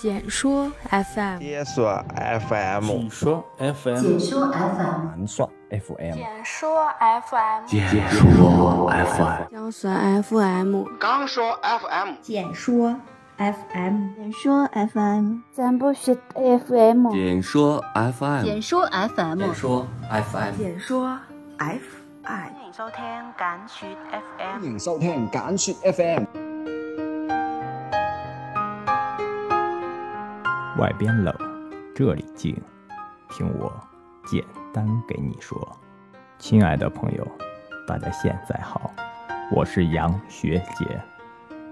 简说 FM，解说 FM，简说 FM，简说 FM，简说 FM，简说 FM，简说 FM，江苏 FM，刚说 FM，简说 FM，简说 FM，咱不是 FM，简说 FM，简说 FM，简说 FM，简说 FM，欢迎收听简说 FM，欢迎收听简说 FM。外边冷，这里静，听我简单给你说。亲爱的朋友，大家现在好，我是杨学杰，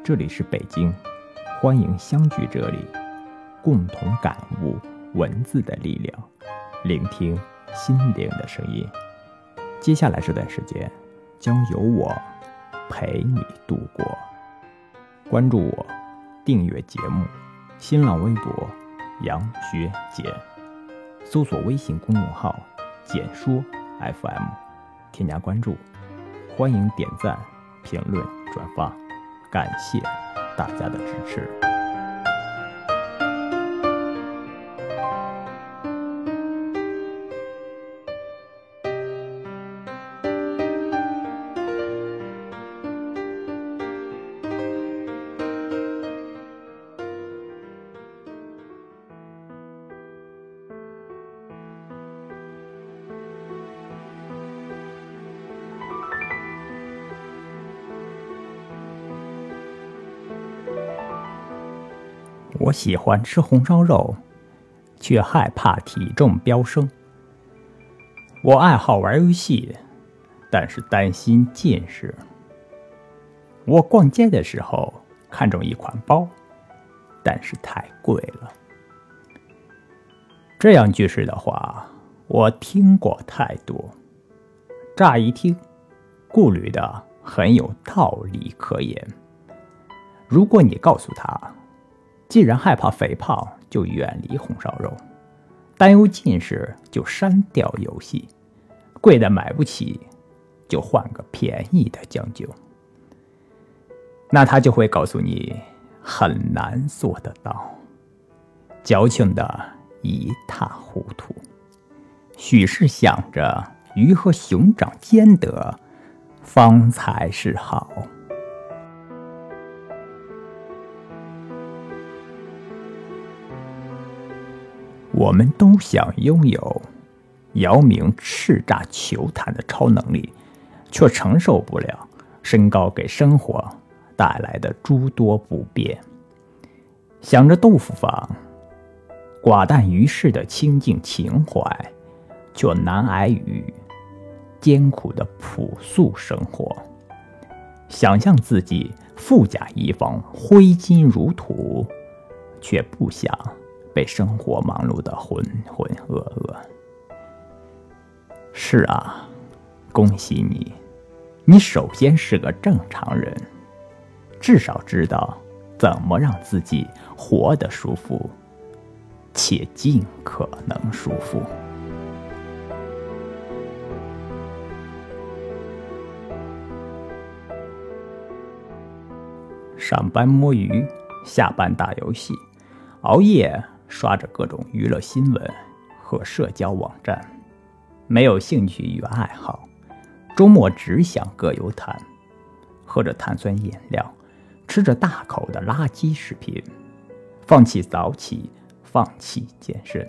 这里是北京，欢迎相聚这里，共同感悟文字的力量，聆听心灵的声音。接下来这段时间，将由我陪你度过。关注我，订阅节目，新浪微博。杨学简，搜索微信公众号“简说 FM”，添加关注，欢迎点赞、评论、转发，感谢大家的支持。我喜欢吃红烧肉，却害怕体重飙升。我爱好玩游戏，但是担心近视。我逛街的时候看中一款包，但是太贵了。这样句式的话，我听过太多。乍一听，顾虑的很有道理可言。如果你告诉他，既然害怕肥胖，就远离红烧肉；担忧近视，就删掉游戏；贵的买不起，就换个便宜的将就。那他就会告诉你，很难做得到，矫情的一塌糊涂。许是想着鱼和熊掌兼得，方才是好。我们都想拥有姚明叱咤球坛的超能力，却承受不了身高给生活带来的诸多不便。想着豆腐坊寡淡于世的清静情怀，却难挨于艰苦的朴素生活。想象自己富甲一方，挥金如土，却不想。被生活忙碌的浑浑噩噩。是啊，恭喜你，你首先是个正常人，至少知道怎么让自己活得舒服，且尽可能舒服。上班摸鱼，下班打游戏，熬夜。刷着各种娱乐新闻和社交网站，没有兴趣与爱好，周末只想各有谈，喝着碳酸饮料，吃着大口的垃圾食品，放弃早起，放弃健身，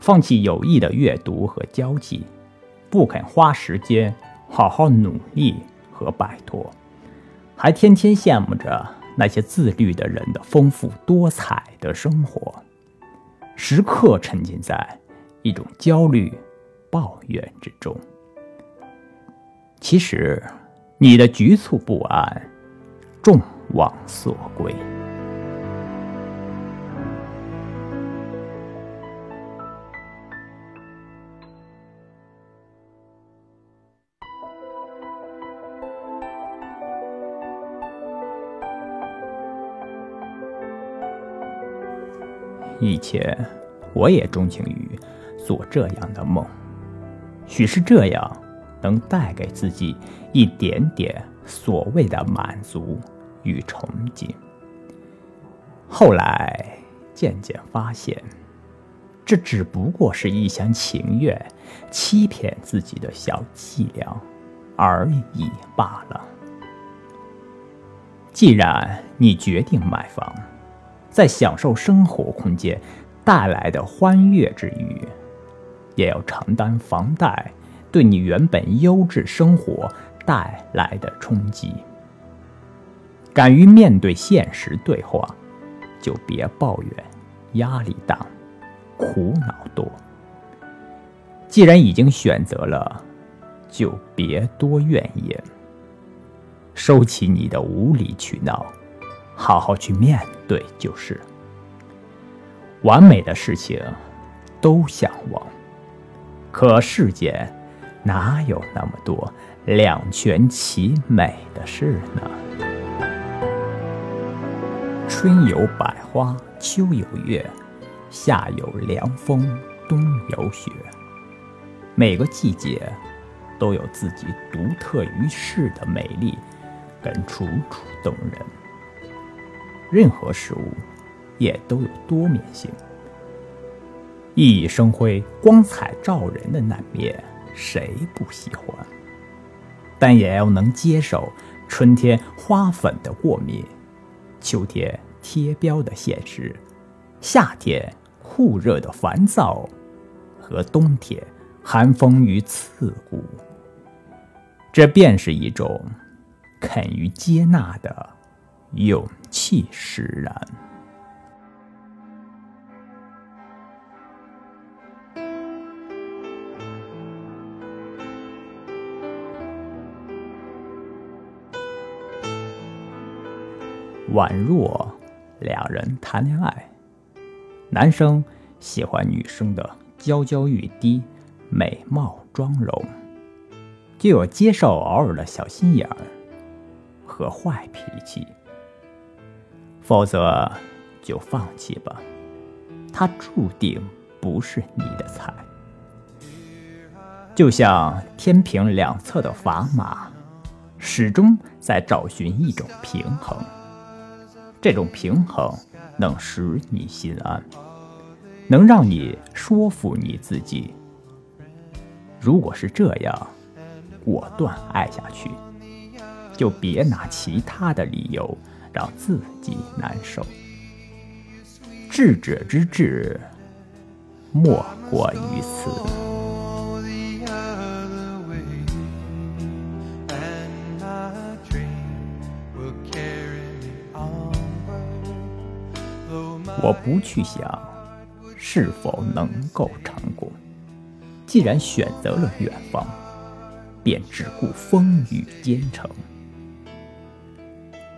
放弃有益的阅读和交际，不肯花时间好好努力和摆脱，还天天羡慕着那些自律的人的丰富多彩的生活。时刻沉浸在一种焦虑、抱怨之中。其实，你的局促不安，众望所归。以前，我也钟情于做这样的梦，许是这样能带给自己一点点所谓的满足与憧憬。后来，渐渐发现，这只不过是一厢情愿、欺骗自己的小伎俩而已罢了。既然你决定买房，在享受生活空间带来的欢悦之余，也要承担房贷对你原本优质生活带来的冲击。敢于面对现实对话，就别抱怨压力大、苦恼多。既然已经选择了，就别多怨言。收起你的无理取闹，好好去面对就是。完美的事情都向往，可世间哪有那么多两全其美的事呢？春有百花，秋有月，夏有凉风，冬有雪。每个季节都有自己独特于世的美丽。跟楚楚动人，任何事物也都有多面性。熠熠生辉、光彩照人的那面，谁不喜欢？但也要能接受春天花粉的过敏，秋天贴标的现实，夏天酷热的烦躁，和冬天寒风与刺骨。这便是一种。肯于接纳的勇气使然。宛若两人谈恋爱，男生喜欢女生的娇娇欲滴、美貌妆容，就有接受偶尔的小心眼儿。和坏脾气，否则就放弃吧。他注定不是你的菜。就像天平两侧的砝码，始终在找寻一种平衡。这种平衡能使你心安，能让你说服你自己。如果是这样，果断爱下去。就别拿其他的理由让自己难受。智者之智，莫过于此。我不去想是否能够成功，既然选择了远方，便只顾风雨兼程。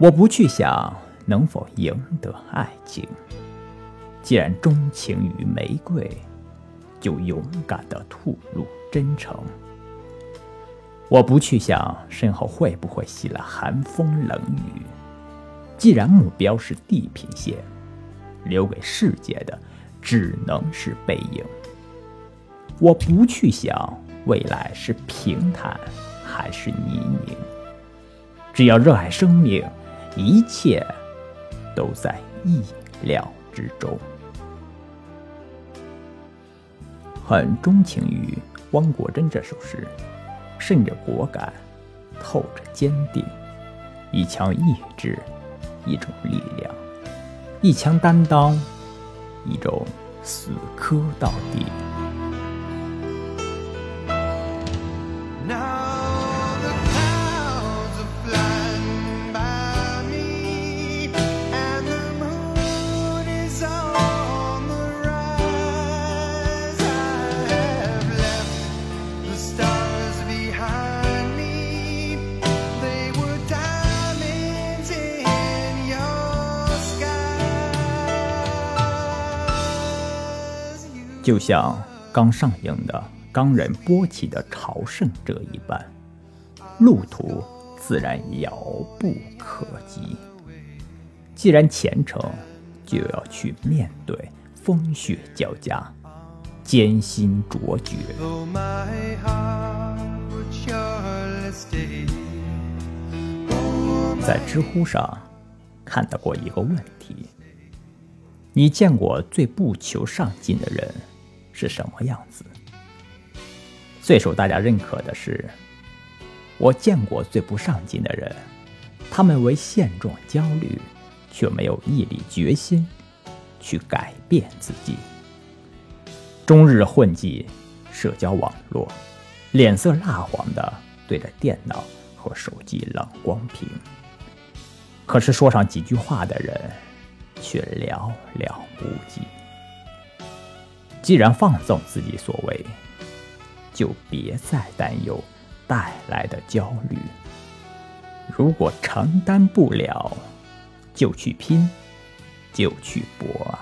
我不去想能否赢得爱情，既然钟情于玫瑰，就勇敢的吐露真诚。我不去想身后会不会袭来寒风冷雨，既然目标是地平线，留给世界的只能是背影。我不去想未来是平坦还是泥泞，只要热爱生命。一切都在意料之中。很钟情于汪国真这首诗，渗着果敢，透着坚定，一腔意志，一种力量，一腔担当，一种死磕到底。就像刚上映的冈仁波齐的朝圣者一般，路途自然遥不可及。既然前程，就要去面对风雪交加、艰辛卓绝。在知乎上看到过一个问题：你见过最不求上进的人是什么样子？最受大家认可的是，我见过最不上进的人，他们为现状焦虑，却没有毅力决心去改变自己，终日混迹社交网络，脸色蜡黄的对着电脑和手机冷光屏。可是说上几句话的人，却寥寥无几。既然放纵自己所为，就别再担忧带来的焦虑。如果承担不了，就去拼，就去搏，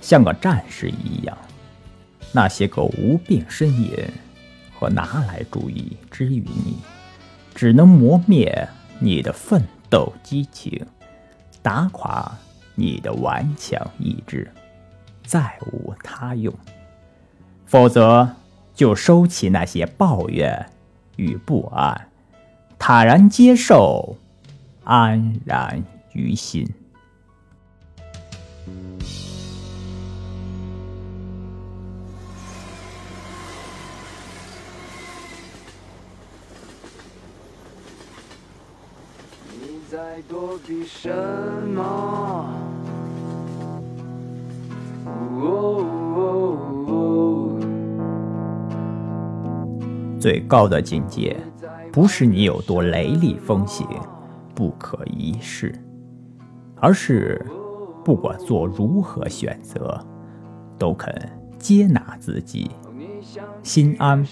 像个战士一样。那些个无病呻吟和拿来主义之于你，只能磨灭你的奋斗激情，打垮你的顽强意志，再无他用。否则，就收起那些抱怨与不安，坦然接受，安然于心。你在躲避什么？最高的境界，不是你有多雷厉风行、不可一世，而是不管做如何选择，都肯接纳自己，心安、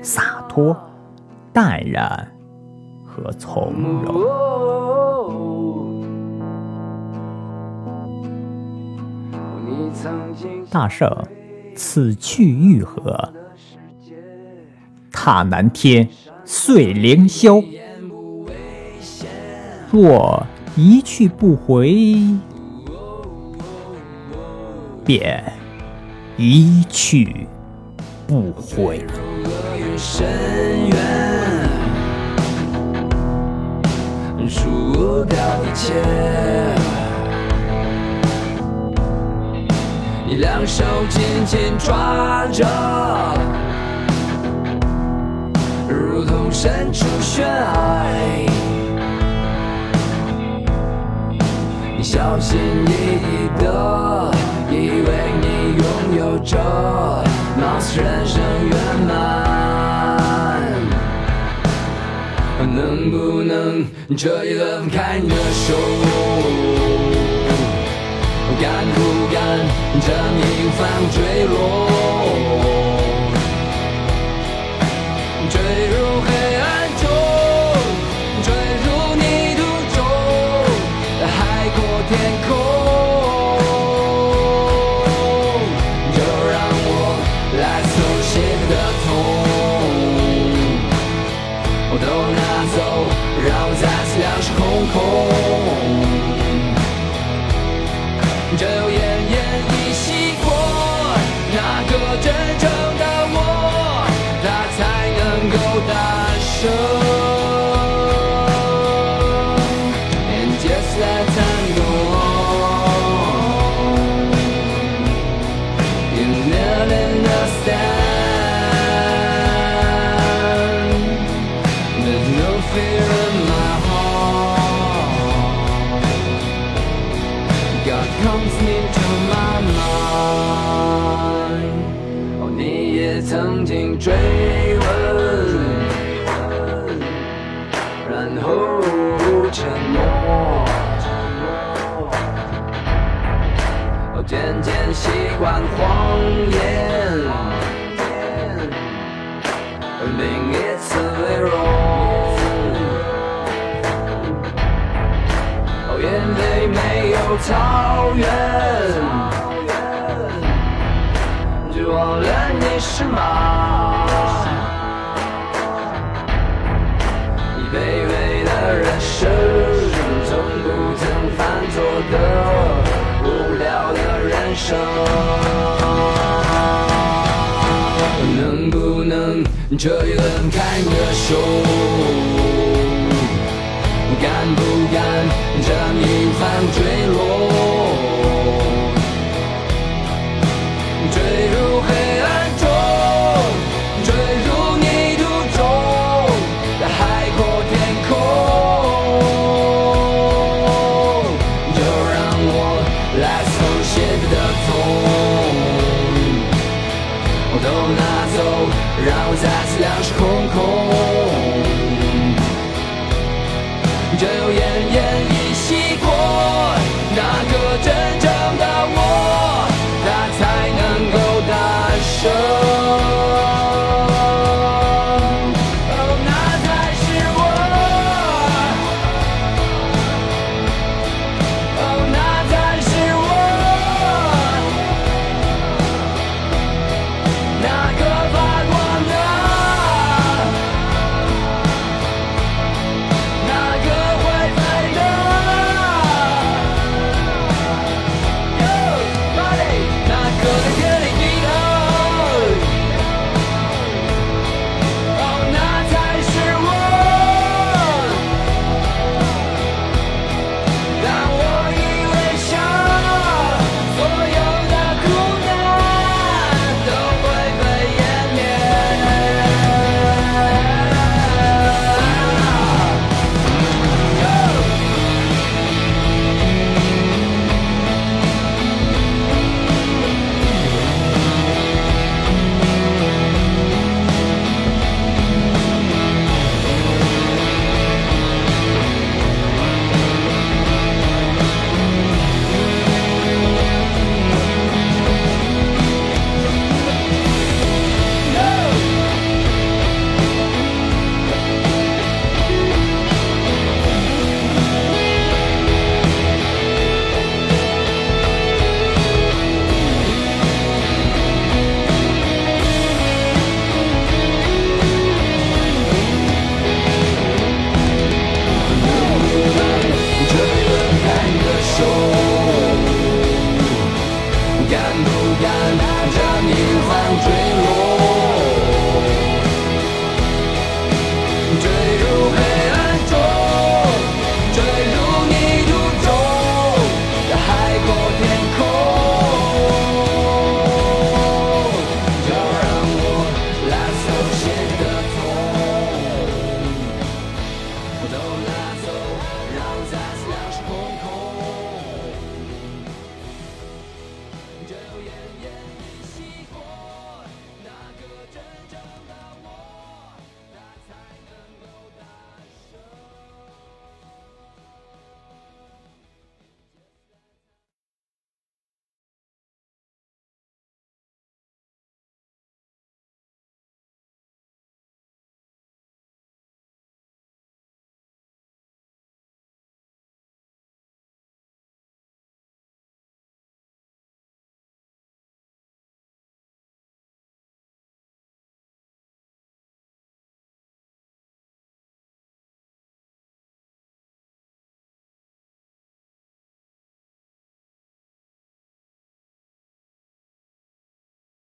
洒脱、淡然和从容。大圣，此去欲何？踏南天，碎凌霄。若一去不回，便一去不回。输掉一切，你两手紧紧抓着。如同身处悬崖，你小心翼翼的，以为你拥有着，貌似人生圆满。能不能这一轮开你的手？敢不敢这命犯坠落？坠入黑暗中，坠入泥土中，海阔天空。就让我来手心的痛，都拿走，fear in my heart. God comes into my mind。哦，你也曾经追问，然后沉默。哦，渐渐习惯谎言，草原，就忘了你是马。你卑微的人生，从不曾犯错的无聊的人生。能不能这一轮开你的手？敢不敢这命犯坠